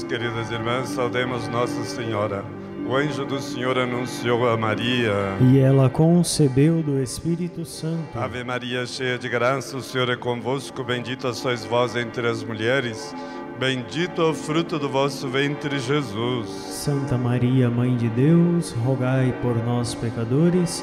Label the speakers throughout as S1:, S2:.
S1: Irmãos, queridas irmãs, saudemos Nossa Senhora. O anjo do Senhor anunciou a Maria.
S2: E ela concebeu do Espírito Santo.
S1: Ave Maria, cheia de graça, o Senhor é convosco. Bendita sois vós entre as mulheres. Bendito é o fruto do vosso ventre, Jesus.
S2: Santa Maria, Mãe de Deus, rogai por nós, pecadores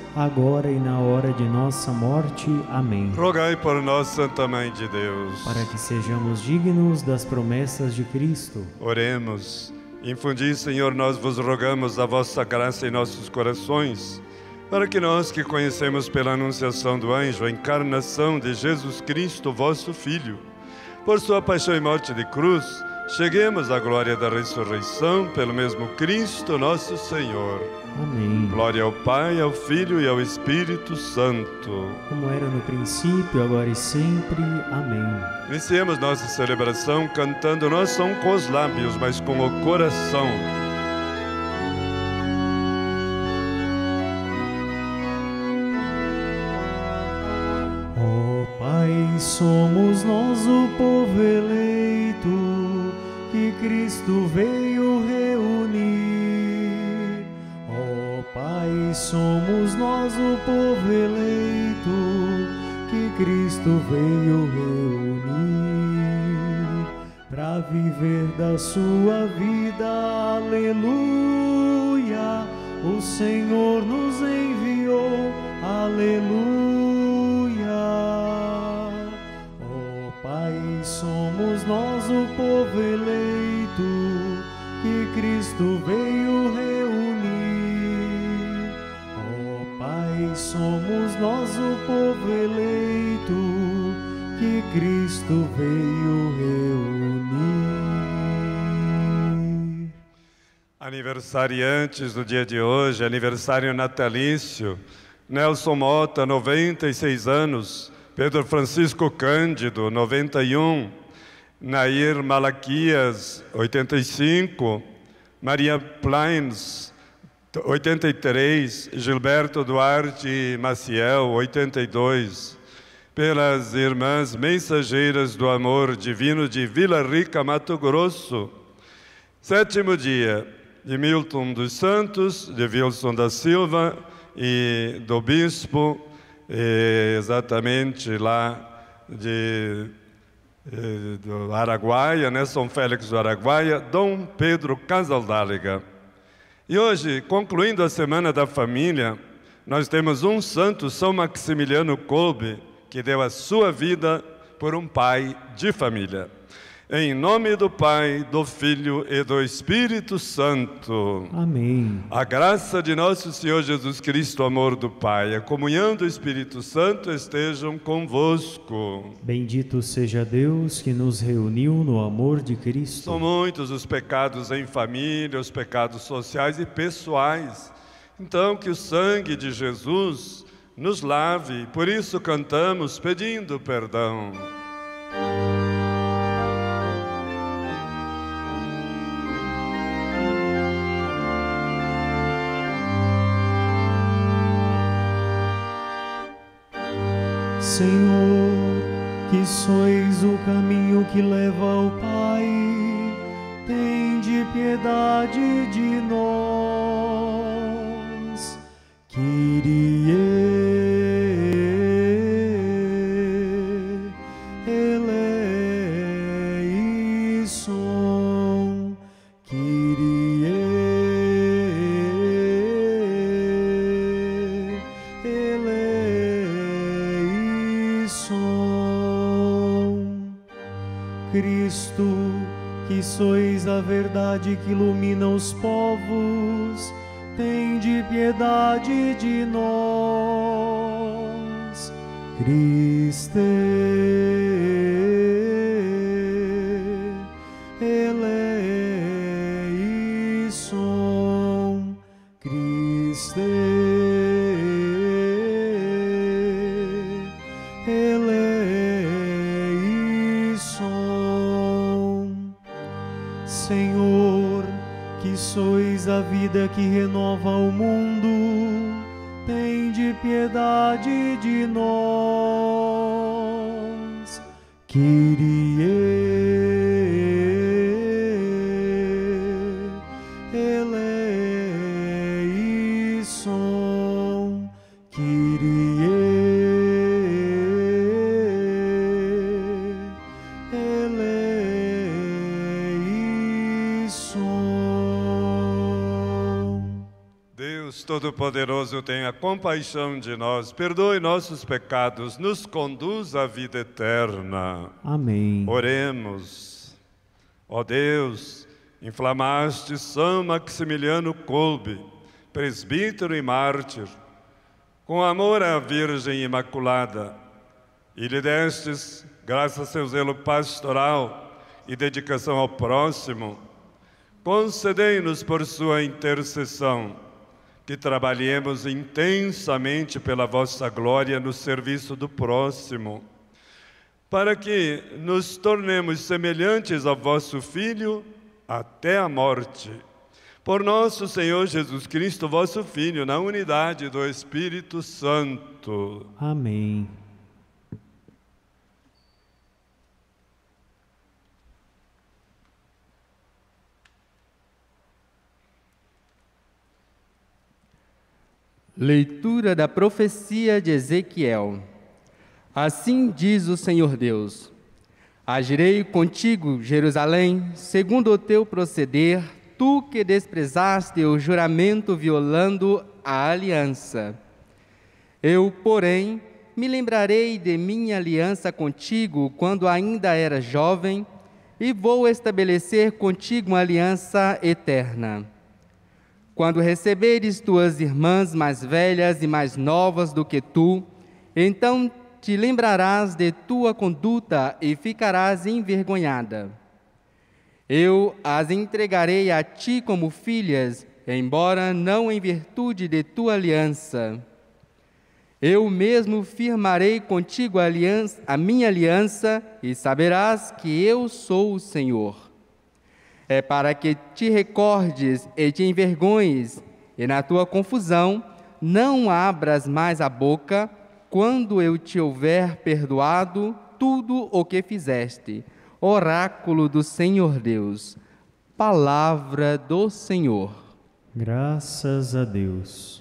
S2: agora e na hora de nossa morte. Amém.
S1: Rogai por nós, Santa Mãe de Deus,
S2: para que sejamos dignos das promessas de Cristo.
S1: Oremos. Infundi, Senhor, nós vos rogamos a vossa graça em nossos corações, para que nós que conhecemos pela anunciação do anjo a encarnação de Jesus Cristo, vosso Filho, por sua paixão e morte de cruz, cheguemos à glória da ressurreição pelo mesmo Cristo, nosso Senhor.
S2: Amém.
S1: Glória ao Pai, ao Filho e ao Espírito Santo.
S2: Como era no princípio, agora e sempre. Amém.
S1: Iniciemos nossa celebração cantando não só com os lábios, mas com o coração.
S2: Oh, Pai, somos nós o povo eleito que Cristo veio reunir. Ó oh, Pai, somos nós o povo eleito que Cristo veio reunir para viver da sua vida. Aleluia. O Senhor nos enviou. Aleluia. Somos nós o povo eleito que Cristo veio reunir. Oh, Pai, somos nós o povo eleito que Cristo veio reunir.
S1: Aniversariantes do dia de hoje, aniversário natalício, Nelson Mota, 96 anos, Pedro Francisco Cândido, 91, Nair Malaquias, 85, Maria Plains, 83, Gilberto Duarte Maciel, 82, pelas irmãs mensageiras do amor divino de Vila Rica, Mato Grosso. Sétimo dia de Milton dos Santos, de Wilson da Silva e do bispo, exatamente lá de do Araguaia, né, São Félix do Araguaia, Dom Pedro Casaldáliga. E hoje, concluindo a Semana da Família, nós temos um santo, São Maximiliano Kolbe, que deu a sua vida por um pai de família. Em nome do Pai, do Filho e do Espírito Santo.
S2: Amém.
S1: A graça de nosso Senhor Jesus Cristo, o amor do Pai, a comunhão do Espírito Santo estejam convosco.
S2: Bendito seja Deus que nos reuniu no amor de Cristo.
S1: São muitos os pecados em família, os pecados sociais e pessoais. Então, que o sangue de Jesus nos lave, por isso cantamos pedindo perdão.
S2: Senhor, que sois o caminho que leva ao Pai, tende piedade de nós. Kyrie Verdade que ilumina os povos, tende piedade de nós. Cristo eleison, Cristo que sois a vida que renova o mundo, tende piedade de nós. Kyrie
S1: compaixão de nós, perdoe nossos pecados, nos conduz à vida eterna.
S2: Amém.
S1: Oremos. Ó Deus, inflamaste São Maximiliano Kolbe, presbítero e mártir, com amor à Virgem Imaculada, e lhe destes, graças a seu zelo pastoral e dedicação ao próximo, concedei-nos por sua intercessão que trabalhemos intensamente pela vossa glória no serviço do próximo, para que nos tornemos semelhantes ao vosso Filho até a morte. Por nosso Senhor Jesus Cristo, vosso Filho, na unidade do Espírito Santo.
S2: Amém.
S3: Leitura da profecia de Ezequiel. Assim diz o Senhor Deus: Agirei contigo, Jerusalém, segundo o teu proceder, tu que desprezaste o juramento violando a aliança. Eu, porém, me lembrarei de minha aliança contigo quando ainda era jovem, e vou estabelecer contigo uma aliança eterna. Quando receberes tuas irmãs mais velhas e mais novas do que tu, então te lembrarás de tua conduta e ficarás envergonhada. Eu as entregarei a ti como filhas, embora não em virtude de tua aliança. Eu mesmo firmarei contigo a, aliança, a minha aliança, e saberás que eu sou o Senhor é para que te recordes e te envergonhes, e na tua confusão não abras mais a boca, quando eu te houver perdoado tudo o que fizeste. Oráculo do Senhor Deus. Palavra do Senhor.
S2: Graças a Deus.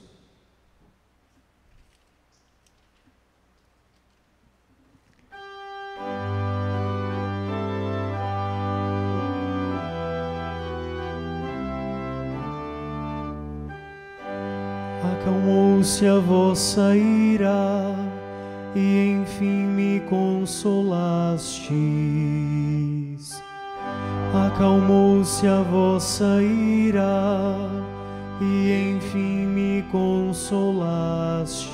S2: Acalmou-se a vossa ira e enfim me consolastes. Acalmou-se a vossa ira e enfim me consolastes.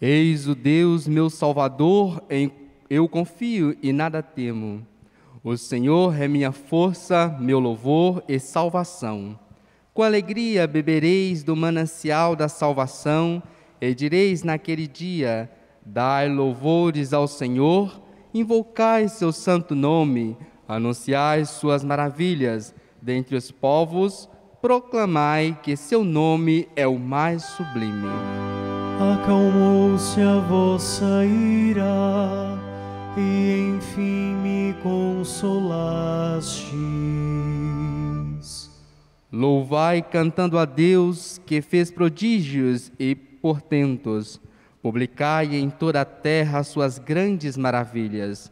S3: Eis o Deus, meu Salvador, em eu confio e nada temo. O Senhor é minha força, meu louvor e salvação. Com alegria bebereis do manancial da salvação, e direis naquele dia: Dai louvores ao Senhor, invocai seu santo nome, anunciai suas maravilhas, dentre os povos, proclamai que seu nome é o mais sublime.
S2: Acalmou-se a vossa ira e enfim me consolastes.
S3: Louvai cantando a Deus que fez prodígios e portentos. Publicai em toda a terra suas grandes maravilhas.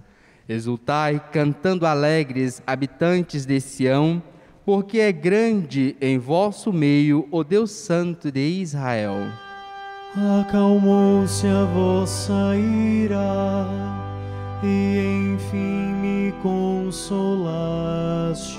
S3: Exultai cantando alegres, habitantes de Sião, porque é grande em vosso meio o Deus Santo de Israel.
S2: Acalmou-se a vossa ira e enfim me consolastes.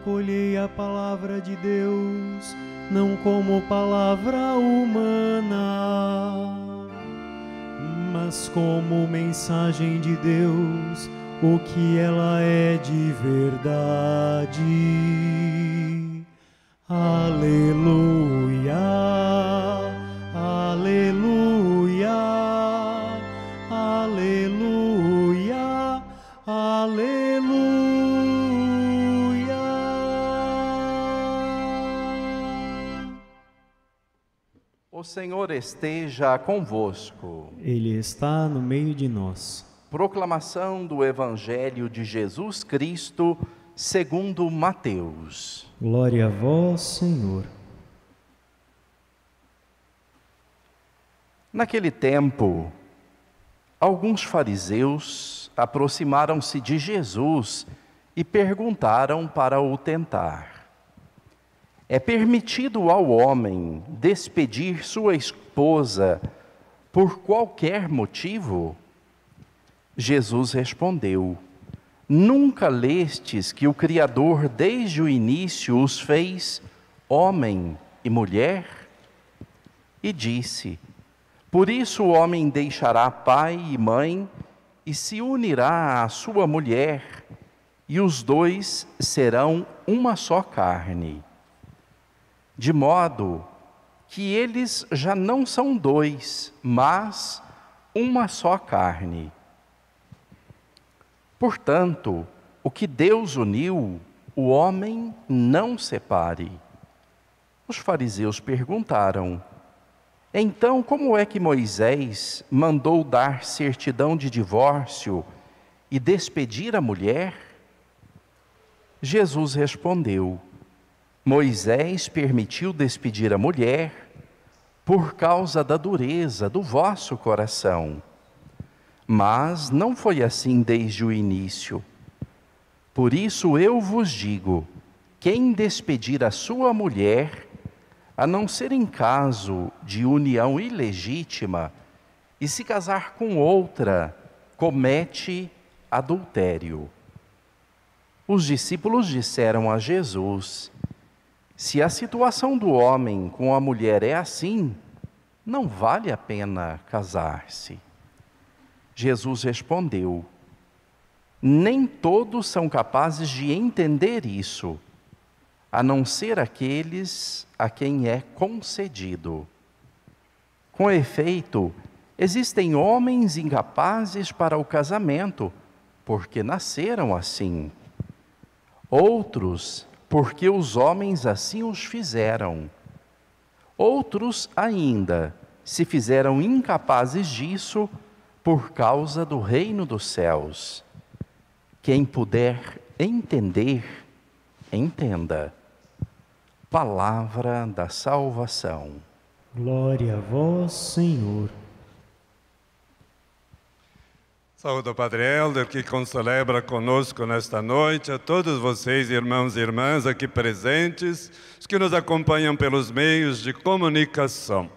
S2: Acolhei a palavra de Deus, não como palavra humana, mas como mensagem de Deus, o que ela é de verdade. Aleluia,
S4: O Senhor esteja convosco.
S2: Ele está no meio de nós.
S4: Proclamação do Evangelho de Jesus Cristo, segundo Mateus.
S2: Glória a vós, Senhor.
S4: Naquele tempo, alguns fariseus aproximaram-se de Jesus e perguntaram para o tentar: É permitido ao homem despedir sua esposa por qualquer motivo? Jesus respondeu: Nunca lestes que o Criador desde o início os fez homem e mulher? E disse: Por isso o homem deixará pai e mãe e se unirá à sua mulher, e os dois serão uma só carne. De modo que eles já não são dois, mas uma só carne. Portanto, o que Deus uniu, o homem não separe. Os fariseus perguntaram: Então, como é que Moisés mandou dar certidão de divórcio e despedir a mulher? Jesus respondeu: Moisés permitiu despedir a mulher por causa da dureza do vosso coração. Mas não foi assim desde o início. Por isso eu vos digo: quem despedir a sua mulher, a não ser em caso de união ilegítima, e se casar com outra, comete adultério. Os discípulos disseram a Jesus: Se a situação do homem com a mulher é assim, não vale a pena casar-se. Jesus respondeu: Nem todos são capazes de entender isso, a não ser aqueles a quem é concedido. Com efeito, existem homens incapazes para o casamento, porque nasceram assim. Outros, porque os homens assim os fizeram. Outros ainda se fizeram incapazes disso por causa do reino dos céus. Quem puder entender, entenda. Palavra da salvação.
S2: Glória a vós, Senhor.
S1: Saúde o Padre Helder, que concelebra conosco nesta noite, a todos vocês, irmãos e irmãs aqui presentes, os que nos acompanham pelos meios de comunicação.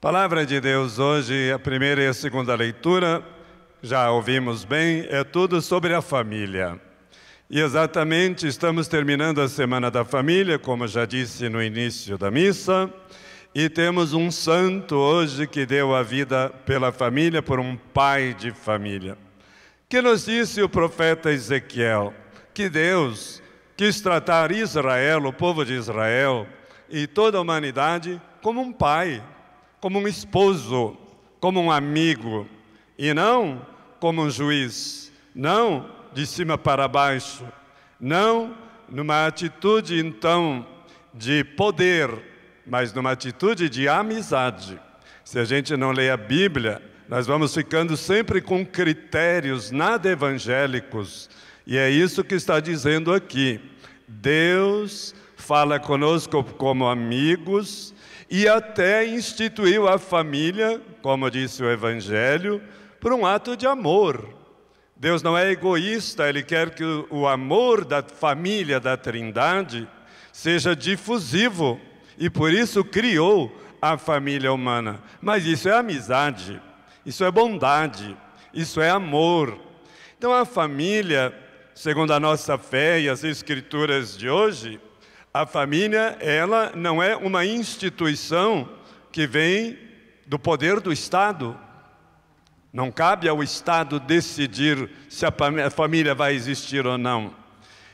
S1: Palavra de Deus hoje, a primeira e a segunda leitura, já ouvimos bem, é tudo sobre a família. E exatamente estamos terminando a Semana da Família, como já disse no início da missa, e temos um santo hoje que deu a vida pela família, por um pai de família. Que nos disse o profeta Ezequiel que Deus quis tratar Israel, o povo de Israel e toda a humanidade como um pai, como um esposo, como um amigo, e não como um juiz, não de cima para baixo, não numa atitude então de poder, mas numa atitude de amizade. Se a gente não lê a Bíblia, nós vamos ficando sempre com critérios nada evangélicos, e é isso que está dizendo aqui. Deus fala conosco como amigos e até instituiu a família, como disse o Evangelho, por um ato de amor. Deus não é egoísta, Ele quer que o amor da família da Trindade seja difusivo e por isso criou a família humana. Mas isso é amizade, isso é bondade, isso é amor. Então a família segundo a nossa fé e as escrituras de hoje, a família, ela não é uma instituição que vem do poder do Estado. Não cabe ao Estado decidir se a família vai existir ou não.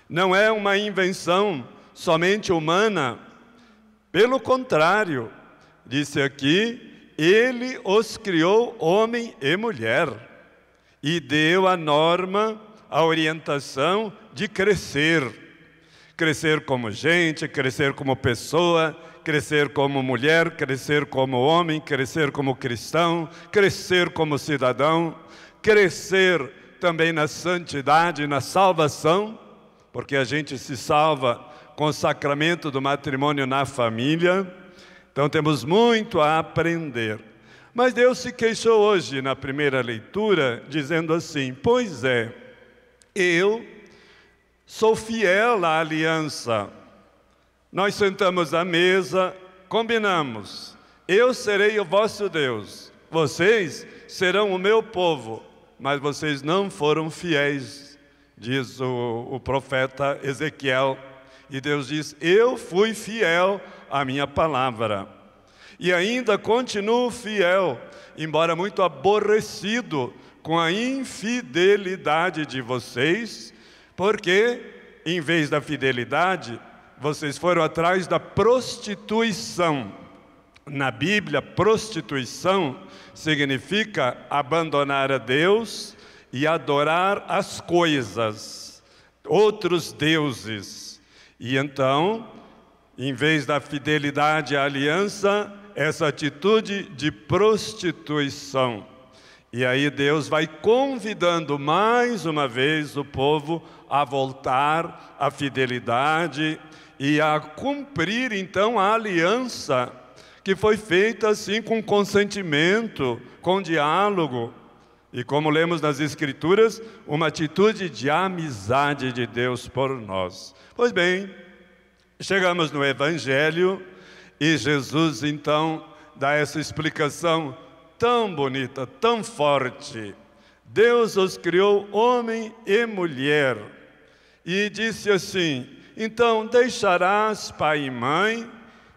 S1: Não é uma invenção somente humana. Pelo contrário, disse aqui, ele os criou homem e mulher e deu a norma, a orientação de crescer. Crescer como gente, crescer como pessoa, crescer como mulher, crescer como homem, crescer como cristão, crescer como cidadão, crescer também na santidade, na salvação, porque a gente se salva com o sacramento do matrimônio na família. Então temos muito a aprender. Mas Deus se queixou hoje na primeira leitura, dizendo assim: Pois é, eu Sou fiel à aliança. Nós sentamos à mesa, combinamos. Eu serei o vosso Deus, vocês serão o meu povo, mas vocês não foram fiéis, diz o, o profeta Ezequiel. E Deus diz: Eu fui fiel à minha palavra. E ainda continuo fiel, embora muito aborrecido com a infidelidade de vocês porque, em vez da fidelidade, vocês foram atrás da prostituição. Na Bíblia, prostituição significa abandonar a Deus e adorar as coisas, outros deuses. E então, em vez da fidelidade à aliança, essa atitude de prostituição. E aí Deus vai convidando mais uma vez o povo a voltar à fidelidade e a cumprir então a aliança que foi feita assim com consentimento, com diálogo. E como lemos nas Escrituras, uma atitude de amizade de Deus por nós. Pois bem, chegamos no Evangelho e Jesus então dá essa explicação tão bonita, tão forte. Deus os criou homem e mulher e disse assim: Então deixarás pai e mãe,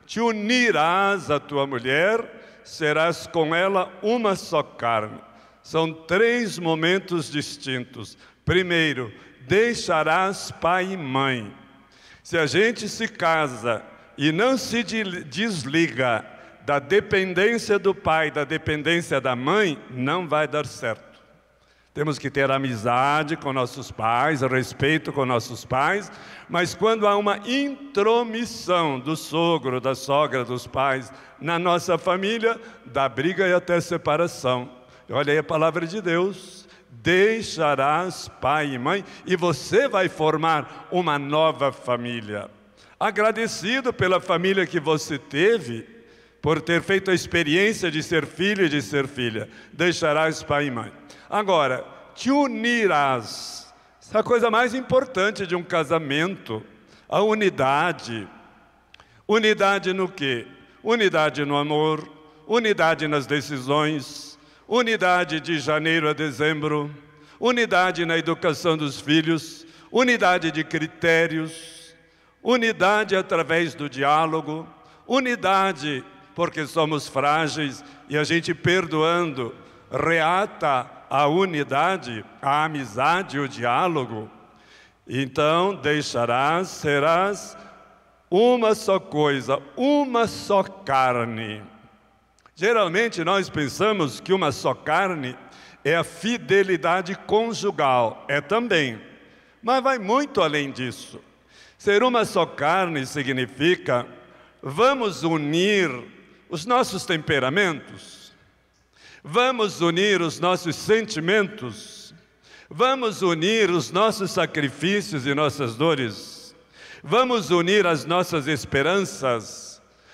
S1: te unirás à tua mulher, serás com ela uma só carne. São três momentos distintos. Primeiro, deixarás pai e mãe. Se a gente se casa e não se desliga da dependência do pai, da dependência da mãe, não vai dar certo. Temos que ter amizade com nossos pais, respeito com nossos pais, mas quando há uma intromissão do sogro, da sogra, dos pais na nossa família, dá briga e até separação. Olha aí a palavra de Deus. Deixarás pai e mãe e você vai formar uma nova família. Agradecido pela família que você teve, por ter feito a experiência de ser filho e de ser filha, deixarás pai e mãe. Agora, te unirás. Essa é a coisa mais importante de um casamento, a unidade. Unidade no quê? Unidade no amor, unidade nas decisões, unidade de janeiro a dezembro, unidade na educação dos filhos, unidade de critérios, unidade através do diálogo, unidade porque somos frágeis e a gente perdoando. Reata a unidade, a amizade, o diálogo. Então deixarás, serás uma só coisa, uma só carne. Geralmente nós pensamos que uma só carne é a fidelidade conjugal, é também, mas vai muito além disso. Ser uma só carne significa vamos unir os nossos temperamentos, vamos unir os nossos sentimentos, vamos unir os nossos sacrifícios e nossas dores, vamos unir as nossas esperanças,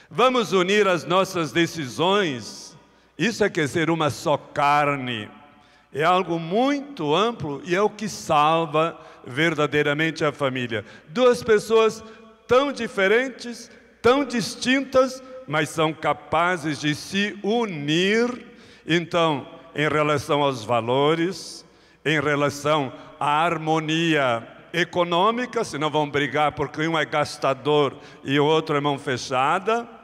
S1: vamos unir as nossas decisões. Isso é que é uma só carne. É algo muito amplo e é o que salva verdadeiramente a família. Duas pessoas tão diferentes, tão distintas, mas são capazes de se unir, então, em relação aos valores, em relação à harmonia econômica, senão vão brigar porque um é gastador e o outro é mão fechada.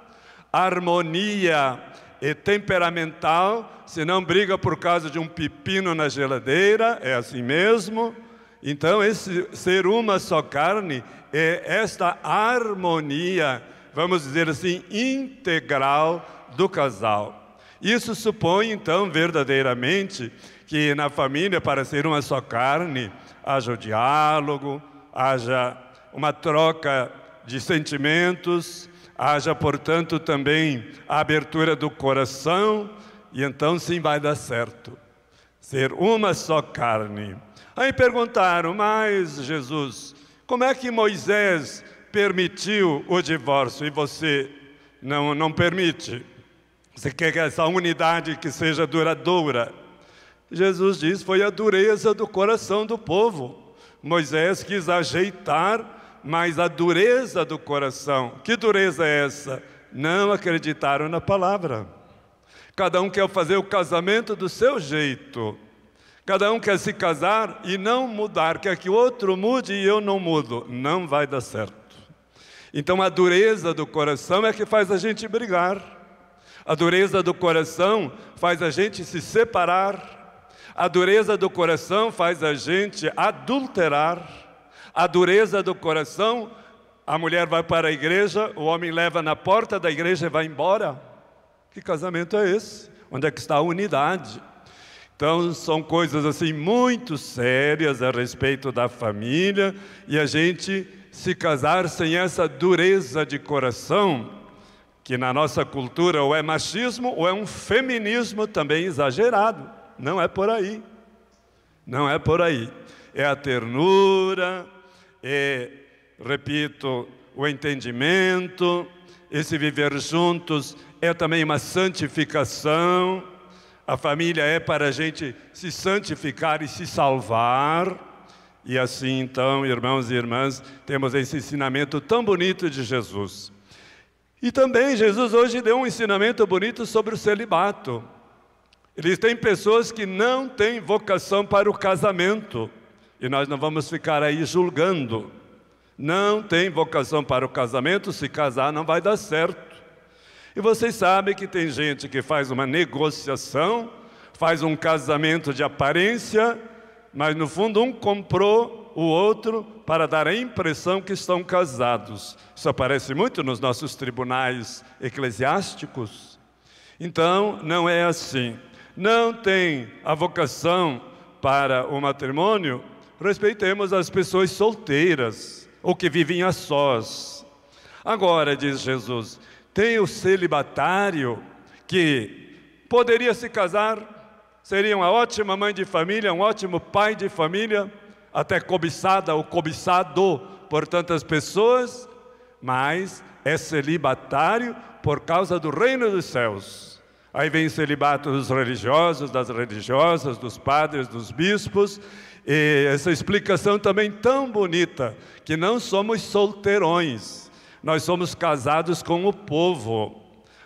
S1: Harmonia e temperamental, senão briga por causa de um pepino na geladeira, é assim mesmo. Então, esse ser uma só carne é esta harmonia, vamos dizer assim, integral do casal. Isso supõe, então, verdadeiramente, que na família, para ser uma só carne, haja o diálogo, haja uma troca de sentimentos, haja, portanto, também a abertura do coração, e então sim vai dar certo. Ser uma só carne. Aí perguntaram, mas Jesus, como é que Moisés permitiu o divórcio e você não, não permite? Você quer que essa unidade que seja duradoura? Jesus diz: foi a dureza do coração do povo. Moisés quis ajeitar, mas a dureza do coração, que dureza é essa? Não acreditaram na palavra. Cada um quer fazer o casamento do seu jeito. Cada um quer se casar e não mudar, quer que o outro mude e eu não mudo. Não vai dar certo. Então a dureza do coração é que faz a gente brigar. A dureza do coração faz a gente se separar. A dureza do coração faz a gente adulterar. A dureza do coração, a mulher vai para a igreja, o homem leva na porta da igreja e vai embora. Que casamento é esse? Onde é que está a unidade? Então, são coisas assim muito sérias a respeito da família e a gente se casar sem essa dureza de coração, que na nossa cultura ou é machismo ou é um feminismo também exagerado. Não é por aí. Não é por aí. É a ternura, é, repito, o entendimento, esse viver juntos é também uma santificação a família é para a gente se santificar e se salvar. E assim, então, irmãos e irmãs, temos esse ensinamento tão bonito de Jesus. E também Jesus hoje deu um ensinamento bonito sobre o celibato. Eles têm pessoas que não têm vocação para o casamento. E nós não vamos ficar aí julgando. Não tem vocação para o casamento, se casar não vai dar certo. E vocês sabem que tem gente que faz uma negociação, faz um casamento de aparência, mas no fundo um comprou o outro para dar a impressão que estão casados. Isso aparece muito nos nossos tribunais eclesiásticos. Então, não é assim. Não tem a vocação para o matrimônio, respeitemos as pessoas solteiras ou que vivem a sós. Agora, diz Jesus, tem o celibatário que poderia se casar, seria uma ótima mãe de família, um ótimo pai de família, até cobiçada ou cobiçado por tantas pessoas, mas é celibatário por causa do reino dos céus. Aí vem o celibato dos religiosos, das religiosas, dos padres, dos bispos, e essa explicação também tão bonita, que não somos solteirões, nós somos casados com o povo.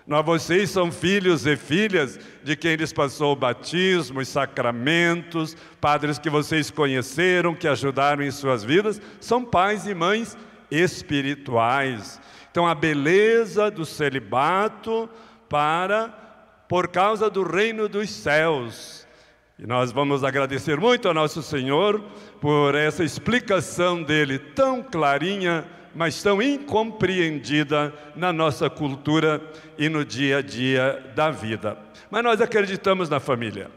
S1: Nós, vocês são filhos e filhas de quem lhes passou o batismo, os sacramentos, padres que vocês conheceram, que ajudaram em suas vidas, são pais e mães espirituais. Então, a beleza do celibato para, por causa do reino dos céus. E nós vamos agradecer muito ao nosso Senhor por essa explicação dele tão clarinha mas tão incompreendida na nossa cultura e no dia a dia da vida. Mas nós acreditamos na família,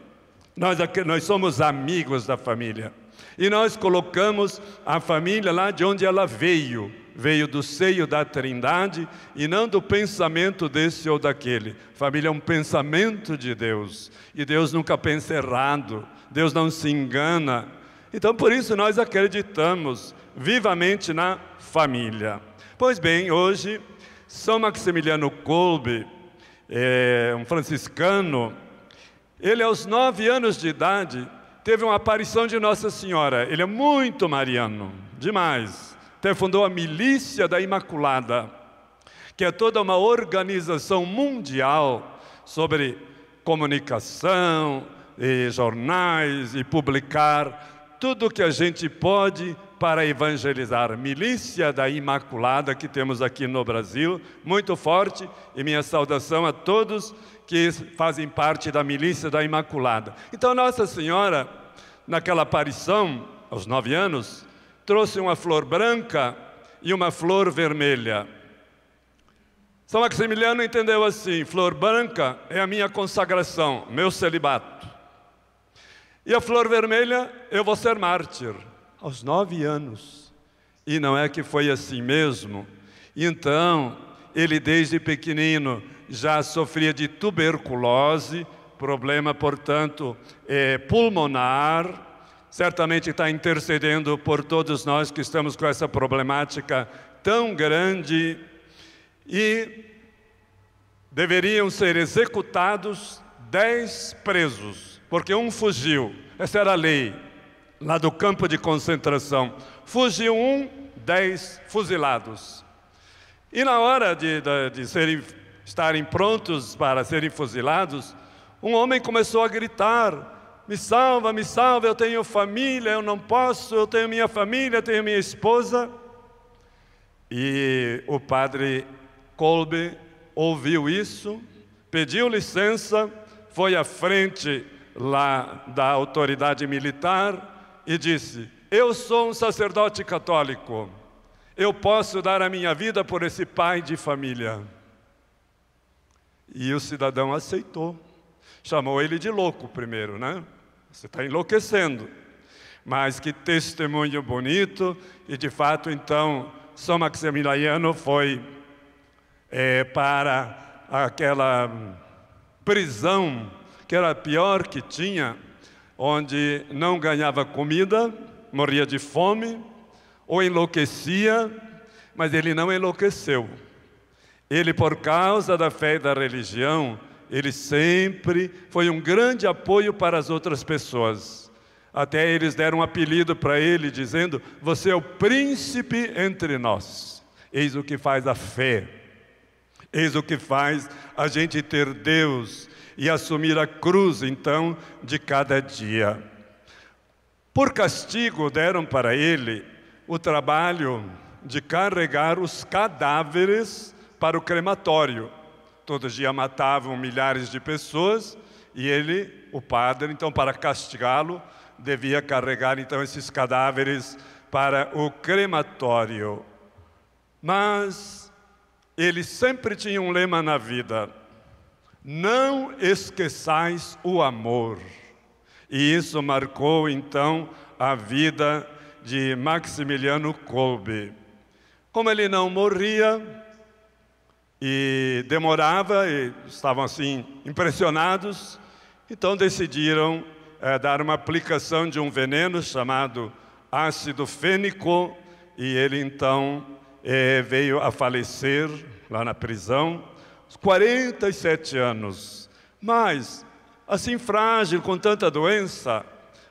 S1: nós, nós somos amigos da família. E nós colocamos a família lá de onde ela veio, veio do seio da Trindade e não do pensamento desse ou daquele. Família é um pensamento de Deus e Deus nunca pensa errado, Deus não se engana. Então por isso nós acreditamos vivamente na família. Pois bem, hoje, São Maximiliano Kolbe, é, um franciscano, ele aos nove anos de idade teve uma aparição de Nossa Senhora. Ele é muito mariano, demais. Até fundou a Milícia da Imaculada, que é toda uma organização mundial sobre comunicação, e jornais e publicar tudo que a gente pode para evangelizar. Milícia da Imaculada que temos aqui no Brasil, muito forte, e minha saudação a todos que fazem parte da milícia da Imaculada. Então, Nossa Senhora, naquela aparição, aos nove anos, trouxe uma flor branca e uma flor vermelha. São Maximiliano entendeu assim: flor branca é a minha consagração, meu celibato. E a flor vermelha, eu vou ser mártir, aos nove anos. E não é que foi assim mesmo. Então, ele desde pequenino já sofria de tuberculose, problema, portanto, é, pulmonar. Certamente está intercedendo por todos nós que estamos com essa problemática tão grande. E deveriam ser executados dez presos, porque um fugiu. Essa era a lei, lá do campo de concentração. Fugiu um, dez fuzilados. E na hora de, de, de serem, estarem prontos para serem fuzilados, um homem começou a gritar: Me salva, me salva, eu tenho família, eu não posso, eu tenho minha família, eu tenho minha esposa. E o padre Kolbe ouviu isso, pediu licença, foi à frente lá da autoridade militar e disse: Eu sou um sacerdote católico, eu posso dar a minha vida por esse pai de família. E o cidadão aceitou. Chamou ele de louco primeiro, né? Você está enlouquecendo. Mas que testemunho bonito, e de fato, então, São Maximiliano foi é, para aquela prisão que era a pior que tinha, onde não ganhava comida, morria de fome ou enlouquecia, mas ele não enlouqueceu. Ele, por causa da fé e da religião, ele sempre foi um grande apoio para as outras pessoas. Até eles deram um apelido para ele, dizendo: Você é o príncipe entre nós. Eis o que faz a fé. Eis o que faz a gente ter Deus e assumir a cruz, então, de cada dia. Por castigo, deram para ele o trabalho de carregar os cadáveres para o crematório. Todo dia matavam milhares de pessoas e ele, o padre, então, para castigá-lo, devia carregar então esses cadáveres para o crematório. Mas ele sempre tinha um lema na vida: não esqueçais o amor. E isso marcou então a vida de Maximiliano Kolbe. Como ele não morria e demorava, e estavam assim impressionados, então decidiram é, dar uma aplicação de um veneno chamado ácido fênico, e ele então é, veio a falecer lá na prisão, aos 47 anos. Mas, assim frágil, com tanta doença,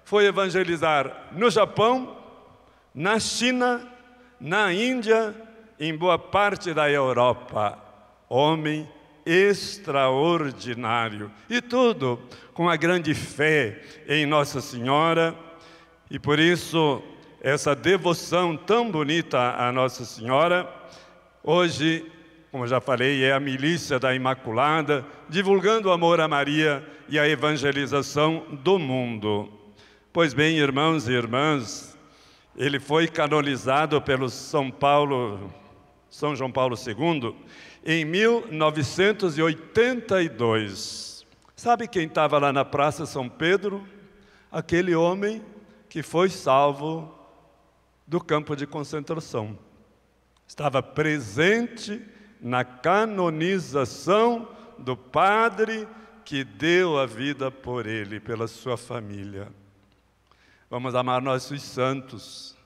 S1: foi evangelizar no Japão, na China, na Índia, em boa parte da Europa. Homem extraordinário. E tudo com a grande fé em Nossa Senhora. E por isso essa devoção tão bonita à Nossa Senhora. Hoje, como já falei, é a milícia da Imaculada, divulgando o amor a Maria e a evangelização do mundo. Pois bem, irmãos e irmãs, ele foi canonizado pelo São Paulo, São João Paulo II, em 1982. Sabe quem estava lá na Praça São Pedro? Aquele homem que foi salvo do campo de concentração. Estava presente na canonização do padre que deu a vida por ele, pela sua família. Vamos amar nossos santos.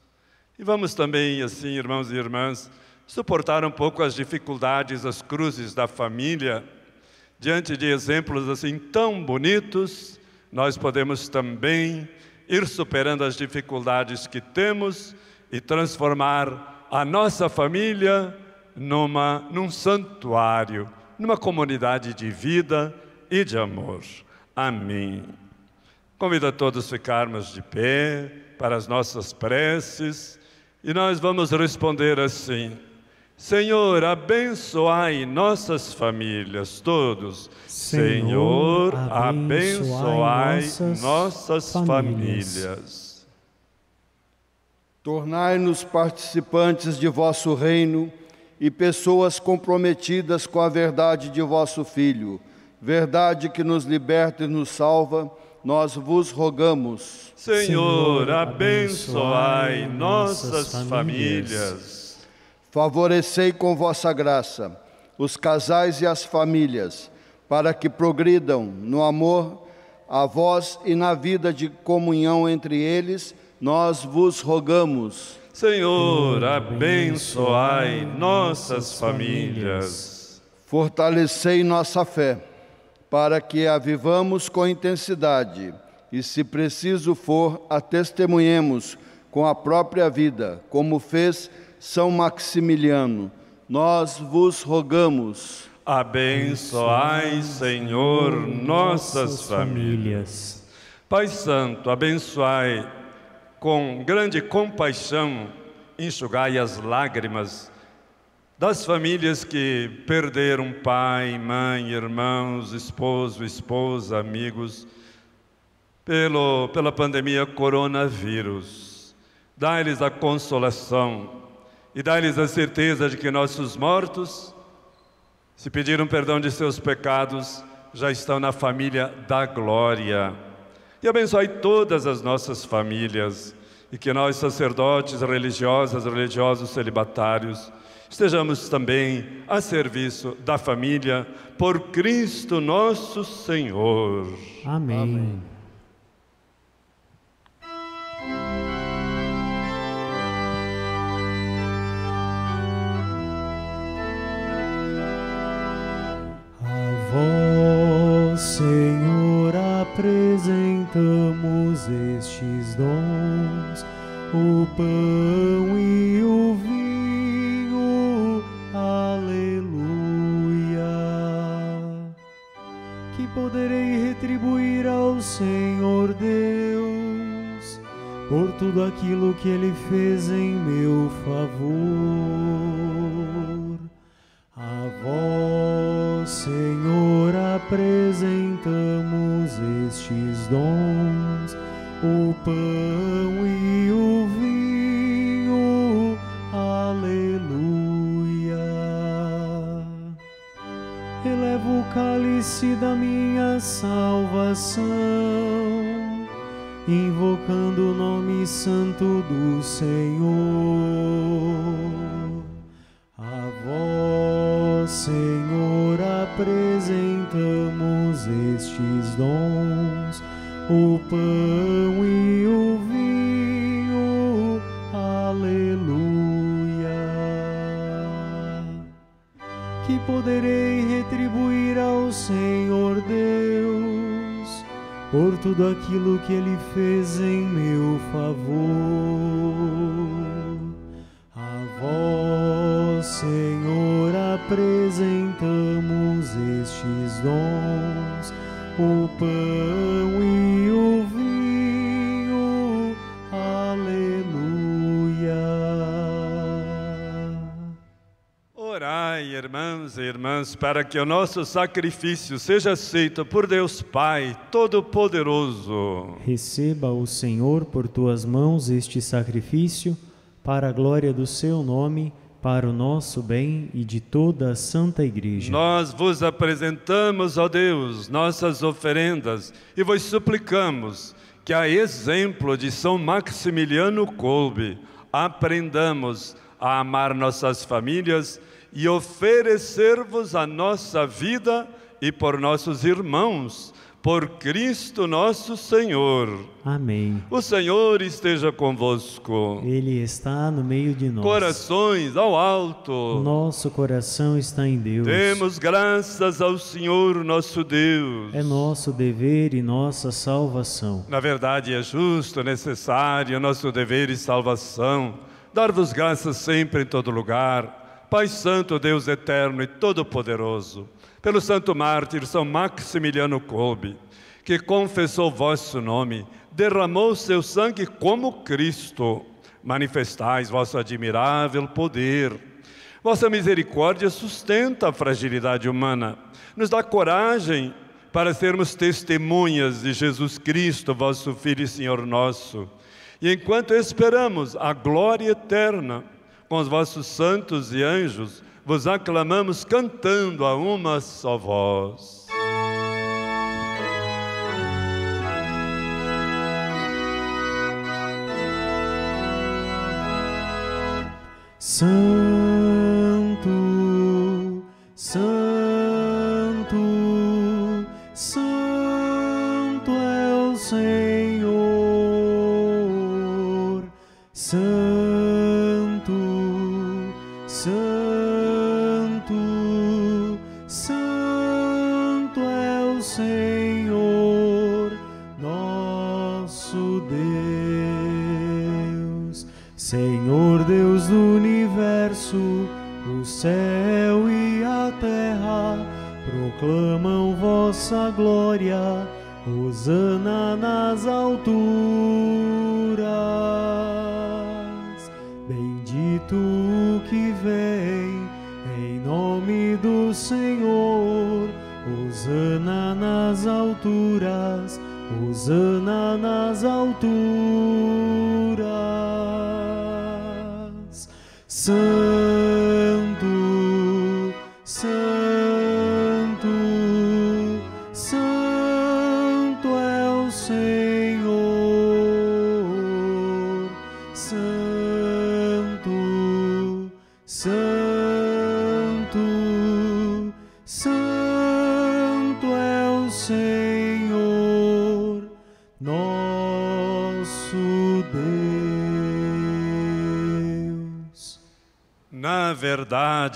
S1: E vamos também, assim, irmãos e irmãs, suportar um pouco as dificuldades, as cruzes da família. Diante de exemplos assim tão bonitos, nós podemos também ir superando as dificuldades que temos e transformar a nossa família numa, num santuário, numa comunidade de vida e de amor. Amém. Convido a todos a ficarmos de pé para as nossas preces E nós vamos responder assim: Senhor, abençoai nossas famílias, todos. Senhor, abençoai nossas famílias.
S5: Tornai-nos participantes de vosso reino e pessoas comprometidas com a verdade de vosso Filho, verdade que nos liberta e nos salva, nós vos rogamos.
S1: Senhor, abençoai nossas famílias.
S5: Favorecei com vossa graça os casais e as famílias, para que progridam no amor a vós e na vida de comunhão entre eles, nós vos rogamos.
S1: Senhor, abençoai nossas famílias.
S5: Fortalecei nossa fé, para que a vivamos com intensidade e, se preciso for, a testemunhemos com a própria vida, como fez são Maximiliano, nós vos rogamos.
S1: Abençoai, Senhor, nossas famílias. Pai Santo, abençoai com grande compaixão, enxugai as lágrimas das famílias que perderam pai, mãe, irmãos, esposo, esposa, amigos, pelo, pela pandemia coronavírus. Dá-lhes a consolação, e dá-lhes a certeza de que nossos mortos, se pediram perdão de seus pecados, já estão na família da glória. E abençoe todas as nossas famílias e que nós, sacerdotes, religiosas, religiosos, celibatários, estejamos também a serviço da família por Cristo nosso Senhor.
S2: Amém. Amém. Pão e o vinho, aleluia. Que poderei retribuir ao Senhor Deus por tudo aquilo que Ele fez em meu favor.
S1: Irmãs, para que o nosso sacrifício seja aceito por Deus Pai Todo-Poderoso.
S2: Receba o Senhor por tuas mãos este sacrifício, para a glória do seu nome para o nosso bem e de toda a Santa Igreja.
S1: Nós vos apresentamos, ó Deus, nossas oferendas e vos suplicamos que, a exemplo de São Maximiliano Kolbe, aprendamos a amar nossas famílias e oferecer-vos a nossa vida e por nossos irmãos por Cristo nosso Senhor.
S2: Amém.
S1: O Senhor esteja convosco.
S2: Ele está no meio de nós.
S1: Corações ao alto.
S2: Nosso coração está em Deus.
S1: Demos graças ao Senhor nosso Deus.
S2: É nosso dever e nossa salvação.
S1: Na verdade, é justo, necessário, nosso dever e salvação, dar-vos graças sempre em todo lugar. Pai Santo, Deus eterno e todo-poderoso pelo santo mártir São Maximiliano Kolbe, que confessou vosso nome, derramou seu sangue como Cristo, manifestais vosso admirável poder. Vossa misericórdia sustenta a fragilidade humana, nos dá coragem para sermos testemunhas de Jesus Cristo, vosso Filho e Senhor nosso. E enquanto esperamos a glória eterna, com os vossos santos e anjos, vos aclamamos cantando a uma só voz.
S2: Santo, Santo, Santo é o Senhor. Santo, Santo, Santo é o Senhor, nosso Deus. Senhor Deus do universo, o céu e a terra proclamam vossa glória. Hosana nas alturas.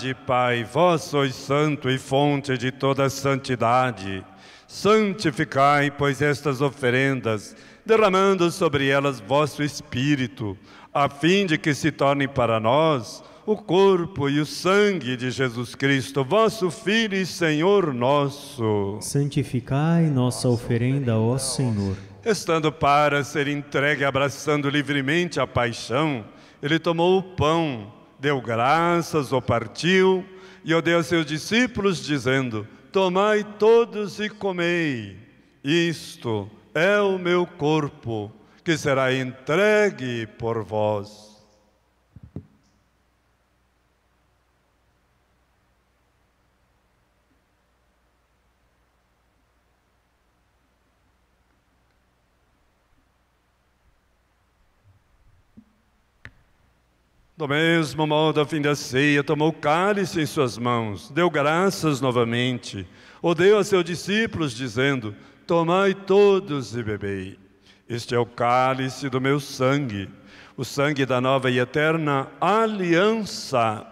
S1: Verdade, Pai, vós sois santo e fonte de toda santidade. Santificai, pois, estas oferendas, derramando sobre elas vosso Espírito, a fim de que se tornem para nós o corpo e o sangue de Jesus Cristo, vosso Filho e Senhor nosso.
S2: Santificai nossa oferenda, ó Senhor.
S1: Estando para ser entregue, abraçando livremente a paixão, ele tomou o pão, deu graças, o partiu e o deu aos seus discípulos, dizendo: Tomai todos e comei. Isto é o meu corpo, que será entregue por vós. Do mesmo modo, ao fim da ceia, tomou o cálice em suas mãos, deu graças novamente, o deu a seus discípulos, dizendo: Tomai todos e bebei. Este é o cálice do meu sangue, o sangue da nova e eterna aliança,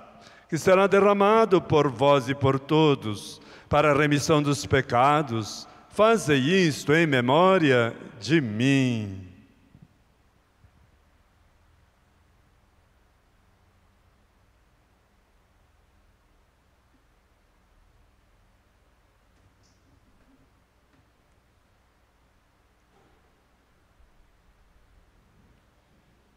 S1: que será derramado por vós e por todos, para a remissão dos pecados. Fazei isto em memória de mim.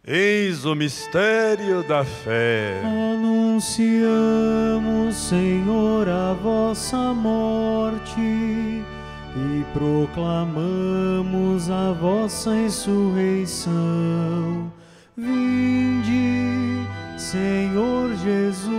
S1: Eis o mistério da fé.
S2: Anunciamos, Senhor, a vossa morte e proclamamos a vossa ressurreição. Vinde, Senhor Jesus.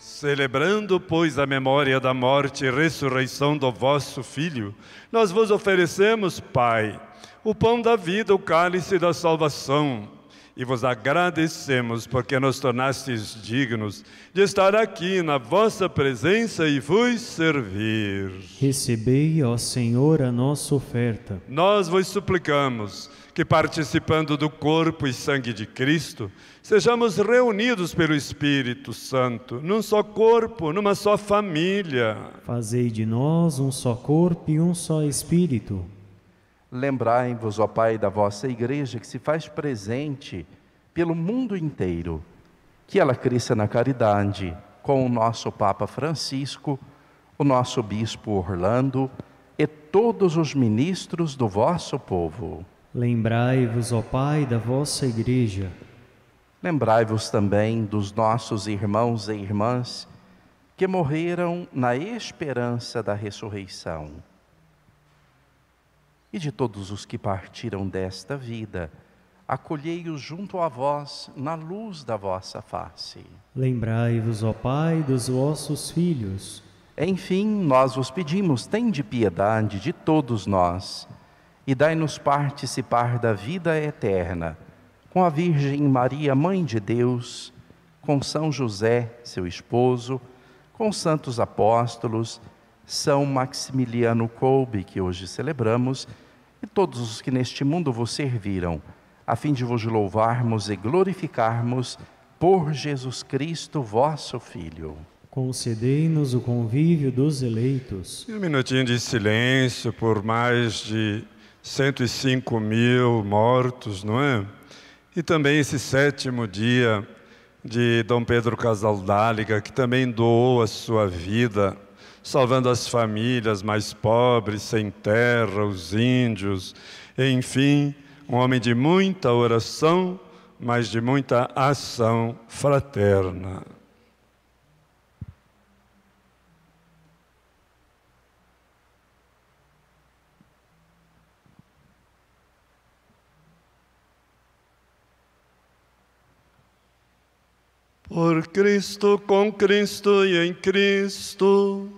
S1: Celebrando, pois, a memória da morte e ressurreição do vosso Filho, nós vos oferecemos, Pai, o pão da vida, o cálice da salvação. E vos agradecemos porque nos tornastes dignos de estar aqui na vossa presença e vos servir.
S2: Recebei, ó Senhor, a nossa oferta.
S1: Nós vos suplicamos que, participando do corpo e sangue de Cristo, sejamos reunidos pelo Espírito Santo, num só corpo, numa só família.
S2: Fazei de nós um só corpo e um só espírito.
S4: Lembrai-vos, ó Pai, da vossa igreja que se faz presente pelo mundo inteiro, que ela cresça na caridade com o nosso Papa Francisco, o nosso Bispo Orlando e todos os ministros do vosso povo.
S2: Lembrai-vos, ó Pai, da vossa Igreja.
S4: Lembrai-vos também dos nossos irmãos e irmãs que morreram na esperança da ressurreição. E de todos os que partiram desta vida, acolhei-os junto a vós na luz da vossa face.
S2: Lembrai-vos, ó Pai, dos vossos filhos.
S4: Enfim, nós vos pedimos, tende piedade de todos nós e dai-nos participar da vida eterna, com a Virgem Maria, Mãe de Deus, com São José, seu esposo, com santos apóstolos, São Maximiliano Kolbe, que hoje celebramos, e todos os que neste mundo vos serviram, a fim de vos louvarmos e glorificarmos por Jesus Cristo, vosso Filho.
S2: Concedei-nos o convívio dos eleitos.
S1: E um minutinho de silêncio por mais de 105 mil mortos, não é? E também esse sétimo dia de Dom Pedro Casaldáliga, que também doou a sua vida, salvando as famílias mais pobres, sem terra, os índios, enfim, um homem de muita oração, mas de muita ação fraterna. Por Cristo, com Cristo e em Cristo,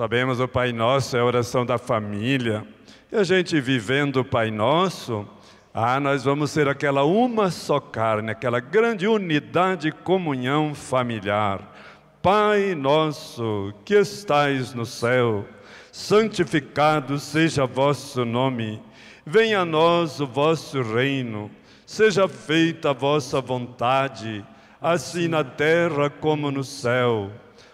S1: sabemos, o Pai Nosso é a oração da família. E a gente vivendo o Pai Nosso, ah, nós vamos ser aquela uma só carne, aquela grande unidade e comunhão familiar. Pai nosso que estais no céu, santificado seja vosso nome. Venha a nós o vosso reino. Seja feita a vossa vontade, assim na terra como no céu.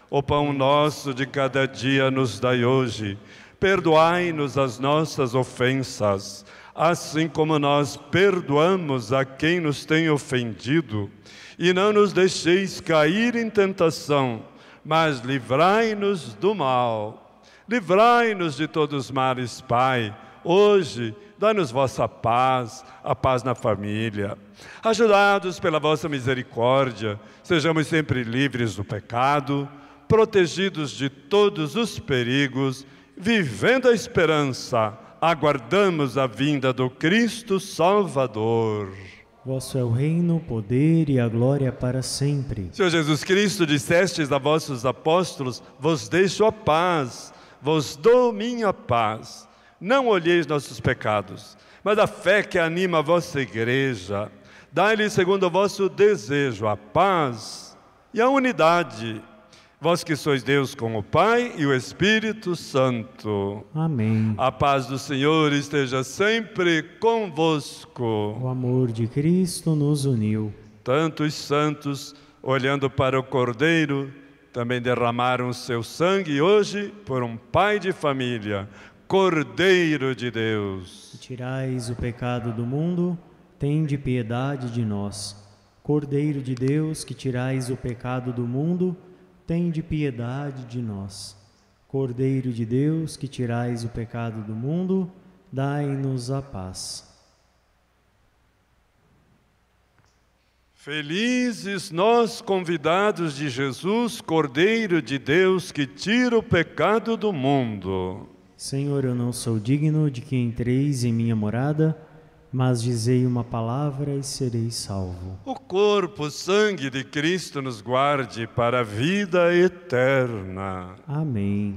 S1: O pão nosso de cada dia nos dai hoje. Perdoai-nos as nossas ofensas, assim como nós perdoamos a quem nos tem ofendido. E não nos deixeis cair em tentação, mas livrai-nos do mal. Livrai-nos de todos os males, Pai. Hoje, dá-nos vossa paz, a paz na família. Ajudados pela vossa misericórdia, sejamos sempre livres do pecado, protegidos de todos os perigos, vivendo a esperança, aguardamos a vinda do Cristo Salvador.
S2: Vosso é o reino, o poder e a glória para sempre.
S1: Senhor Jesus Cristo, dissestes a vossos apóstolos: Vos deixo a paz, vos dou minha paz. Não olheis nossos pecados, mas a fé que anima a vossa igreja. Dai-lhe segundo o vosso desejo a paz e a unidade. Vós que sois Deus com o Pai e o Espírito Santo.
S2: Amém.
S1: A paz do Senhor esteja sempre convosco.
S2: O amor de Cristo nos uniu.
S1: Tantos santos, olhando para o Cordeiro, também derramaram o seu sangue hoje por um pai de família, Cordeiro de Deus.
S2: Que tirais o pecado do mundo, tende piedade de nós. Cordeiro de Deus, que tirais o pecado do mundo, tende piedade de nós. Cordeiro de Deus, que tirais o pecado do mundo, dai-nos a paz.
S1: Felizes nós, convidados de Jesus, Cordeiro de Deus, que tira o pecado do mundo.
S2: Senhor, eu não sou digno de que entreis em minha morada, mas dizei uma palavra e serei salvo.
S1: O corpo, o sangue de Cristo nos guarde para a vida eterna.
S2: Amém.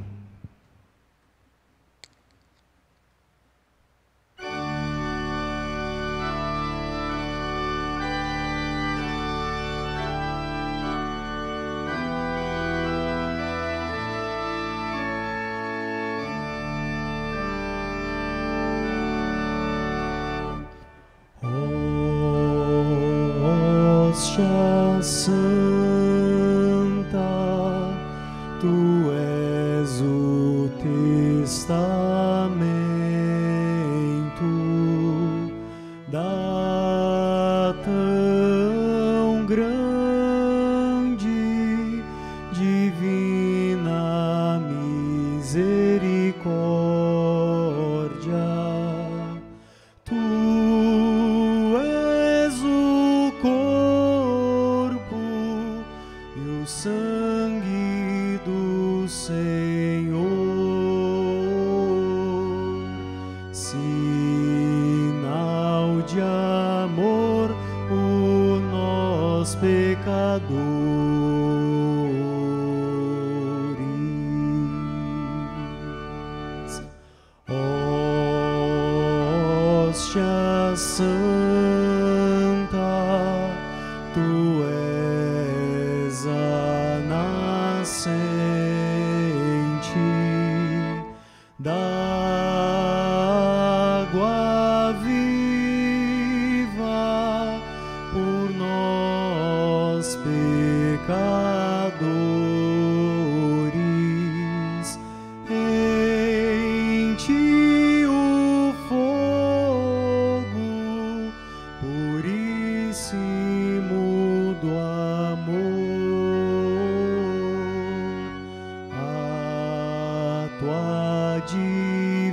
S2: Tua divina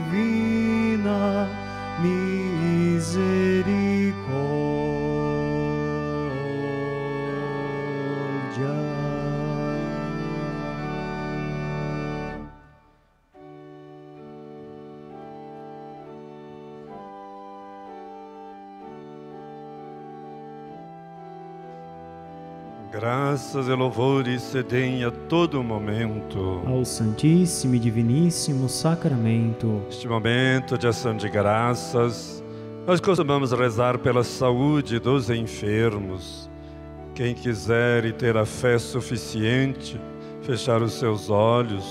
S2: misericórdia.
S1: Graças e louvores se deem a todo momento.
S2: Ao Santíssimo e Diviníssimo Sacramento,
S1: Neste momento de ação de graças, nós costumamos rezar pela saúde dos enfermos. Quem quiser e ter a fé suficiente, fechar os seus olhos,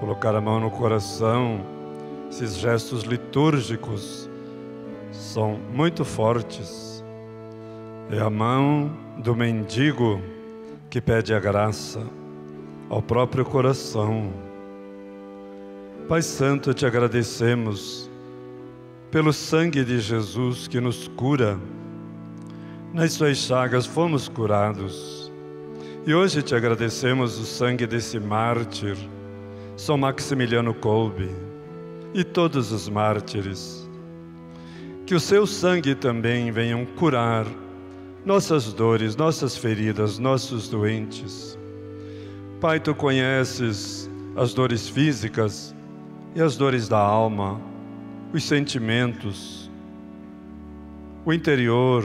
S1: colocar a mão no coração, esses gestos litúrgicos são muito fortes. É a mão do mendigo que pede a graça ao próprio coração. Pai Santo, te agradecemos pelo sangue de Jesus que nos cura. Nas suas chagas fomos curados. E hoje te agradecemos o sangue desse mártir, São Maximiliano Kolbe, e todos os mártires. Que o seu sangue também venham curar nossas dores, nossas feridas, nossos doentes. Pai, tu conheces as dores físicas e as dores da alma, os sentimentos, o interior,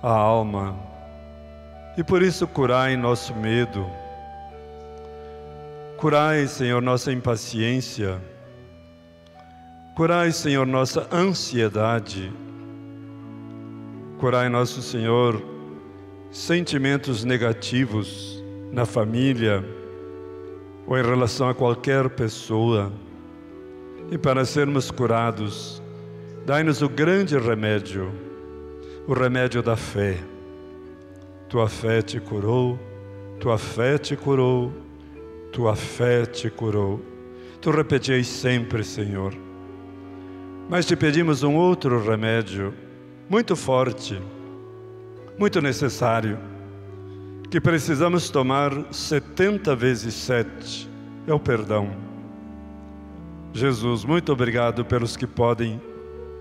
S1: a alma. E por isso curai nosso medo. Curai, Senhor, nossa impaciência. Curai, Senhor, nossa ansiedade. Curai, nosso Senhor, sentimentos negativos na família ou em relação a qualquer pessoa. E para sermos curados, dai-nos o grande remédio, o remédio da fé. Tua fé te curou, tua fé te curou, tua fé te curou. Tu repetias sempre, Senhor. Mas te pedimos um outro remédio, muito forte, muito necessário, que precisamos tomar 70 vezes sete, é o perdão. Jesus, muito obrigado pelos que podem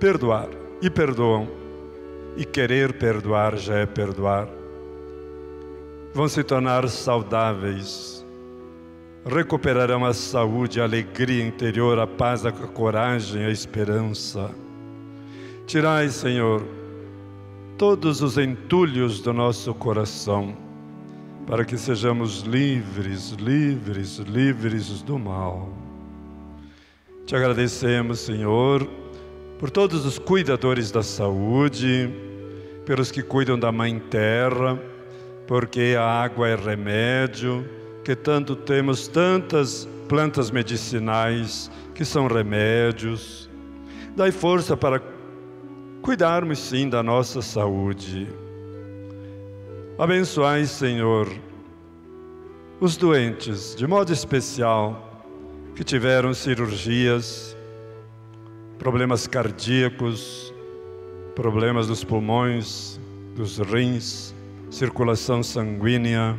S1: perdoar e perdoam, e querer perdoar já é perdoar. Vão se tornar saudáveis, recuperarão a saúde, a alegria interior, a paz, a coragem, a esperança. Tirai, Senhor, todos os entulhos do nosso coração, para que sejamos livres, livres, livres do mal. Te agradecemos, Senhor, por todos os cuidadores da saúde, pelos que cuidam da Mãe Terra, porque a água é remédio, que tanto temos tantas plantas medicinais que são remédios. Dai força para cuidarmos sim da nossa saúde. Abençoai, Senhor, os doentes, de modo especial, que tiveram cirurgias, problemas cardíacos, problemas dos pulmões, dos rins, circulação sanguínea.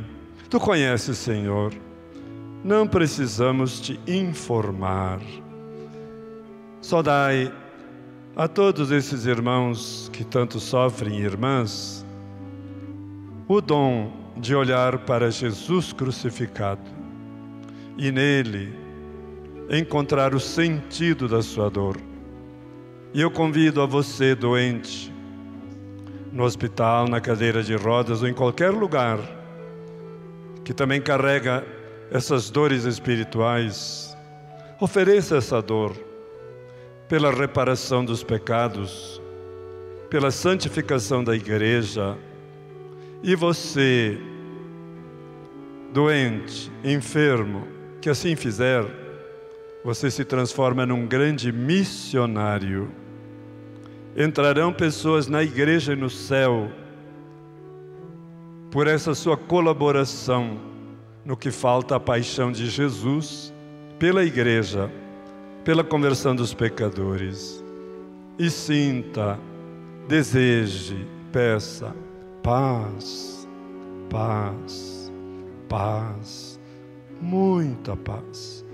S1: Tu conheces, Senhor. Não precisamos te informar. Só dai a todos esses irmãos que tanto sofrem, irmãs, o dom de olhar para Jesus crucificado e nele encontrar o sentido da sua dor. E eu convido a você, doente, no hospital, na cadeira de rodas ou em qualquer lugar, que também carrega essas dores espirituais, ofereça essa dor pela reparação dos pecados, pela santificação da igreja. E você, doente, enfermo, que assim fizer, você se transforma num grande missionário. Entrarão pessoas na igreja e no céu por essa sua colaboração no que falta a paixão de Jesus pela igreja pela conversão dos pecadores. E sinta, deseje, peça paz, paz, paz, muita paz.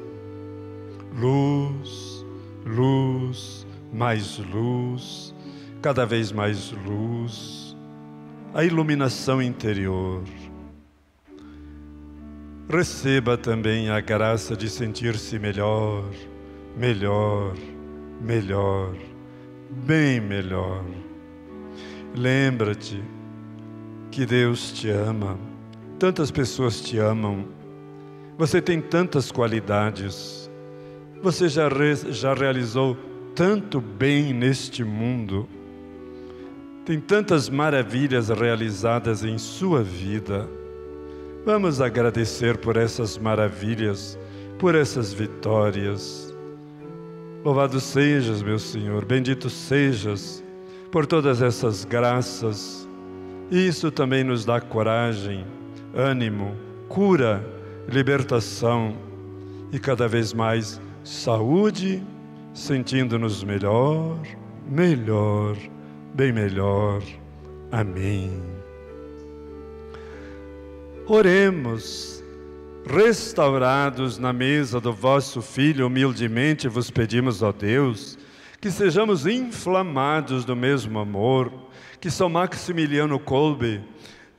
S1: Luz, luz, mais luz, cada vez mais luz, a iluminação interior. Receba também a graça de sentir-se melhor melhor, melhor, bem melhor. Lembra-te que Deus te ama, tantas pessoas te amam, você tem tantas qualidades, você já, re, já realizou tanto bem neste mundo, tem tantas maravilhas realizadas em sua vida. Vamos agradecer por essas maravilhas, por essas vitórias Louvado sejas, meu Senhor, bendito sejas por todas essas graças. Isso também nos dá coragem, ânimo, cura, libertação e cada vez mais saúde, sentindo-nos melhor, melhor, bem melhor. Amém. Oremos restaurados na mesa do vosso Filho, humildemente vos pedimos, ó Deus, que sejamos inflamados do mesmo amor que São Maximiliano Kolbe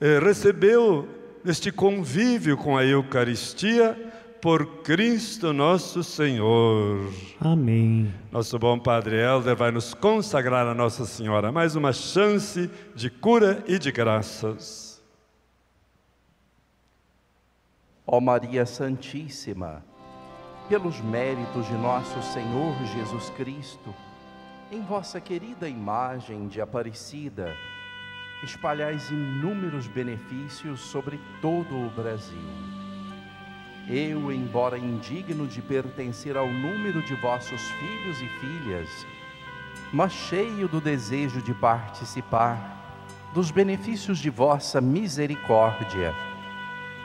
S1: eh, recebeu neste convívio com a Eucaristia por Cristo nosso Senhor.
S2: Amém.
S1: Nosso bom Padre Helder vai nos consagrar a Nossa Senhora mais uma chance de cura e de graças.
S4: Ó Maria Santíssima, pelos méritos de nosso Senhor Jesus Cristo, em vossa querida imagem de Aparecida, espalhais inúmeros benefícios sobre todo o Brasil. Eu, embora indigno de pertencer ao número de vossos filhos e filhas, mas cheio do desejo de participar dos benefícios de vossa misericórdia,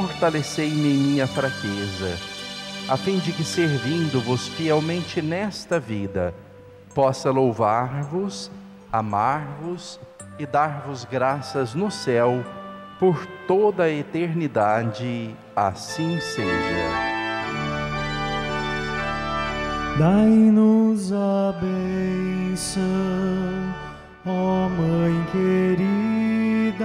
S4: fortalecei-me em minha fraqueza, a fim de que, servindo-vos fielmente nesta vida, possa louvar-vos, amar-vos e dar-vos graças no céu, por toda a eternidade, assim seja.
S2: Dai-nos a bênção, ó Mãe querida,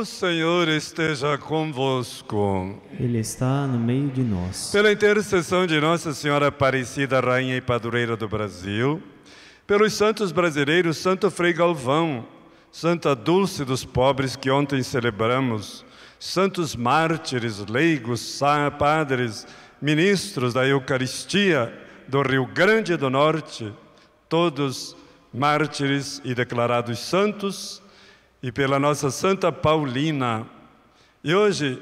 S1: O Senhor esteja convosco.
S2: Ele está no meio de nós.
S1: Pela intercessão de Nossa Senhora Aparecida, Rainha e Padroeira do Brasil, pelos santos brasileiros, Santo Frei Galvão, Santa Dulce dos Pobres, que ontem celebramos, santos mártires, leigos, padres, ministros da Eucaristia do Rio Grande do Norte, todos mártires e declarados santos, e pela nossa Santa Paulina. E hoje,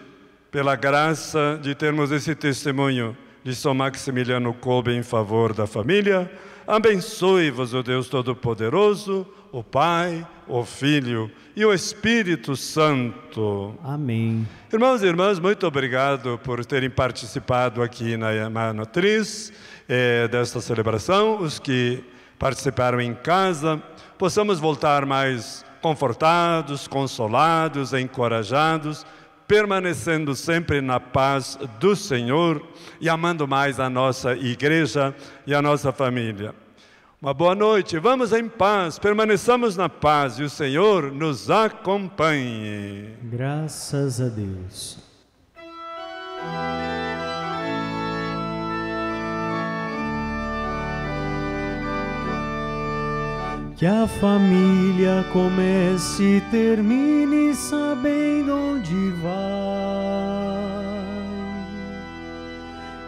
S1: pela graça de termos esse testemunho de São Maximiliano Kolbe em favor da família, abençoe-vos o Deus Todo-Poderoso, o Pai, o Filho e o Espírito Santo.
S2: Amém.
S1: Irmãos e irmãs, muito obrigado por terem participado aqui na Matriz eh, desta celebração. Os que participaram em casa, possamos voltar mais confortados, consolados, encorajados, permanecendo sempre na paz do Senhor e amando mais a nossa igreja e a nossa família. Uma boa noite, vamos em paz, permaneçamos na paz e o Senhor nos acompanhe.
S2: Graças a Deus. Que a família comece e termine sabendo onde vai.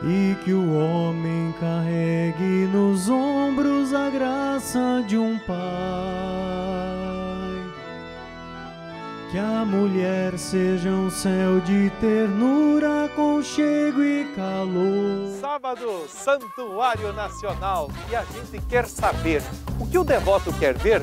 S2: E que o homem carregue nos ombros a graça de um pai. Que a mulher seja um céu de ternura, conchego e calor.
S6: Sábado, Santuário Nacional. E a gente quer saber o que o devoto quer ver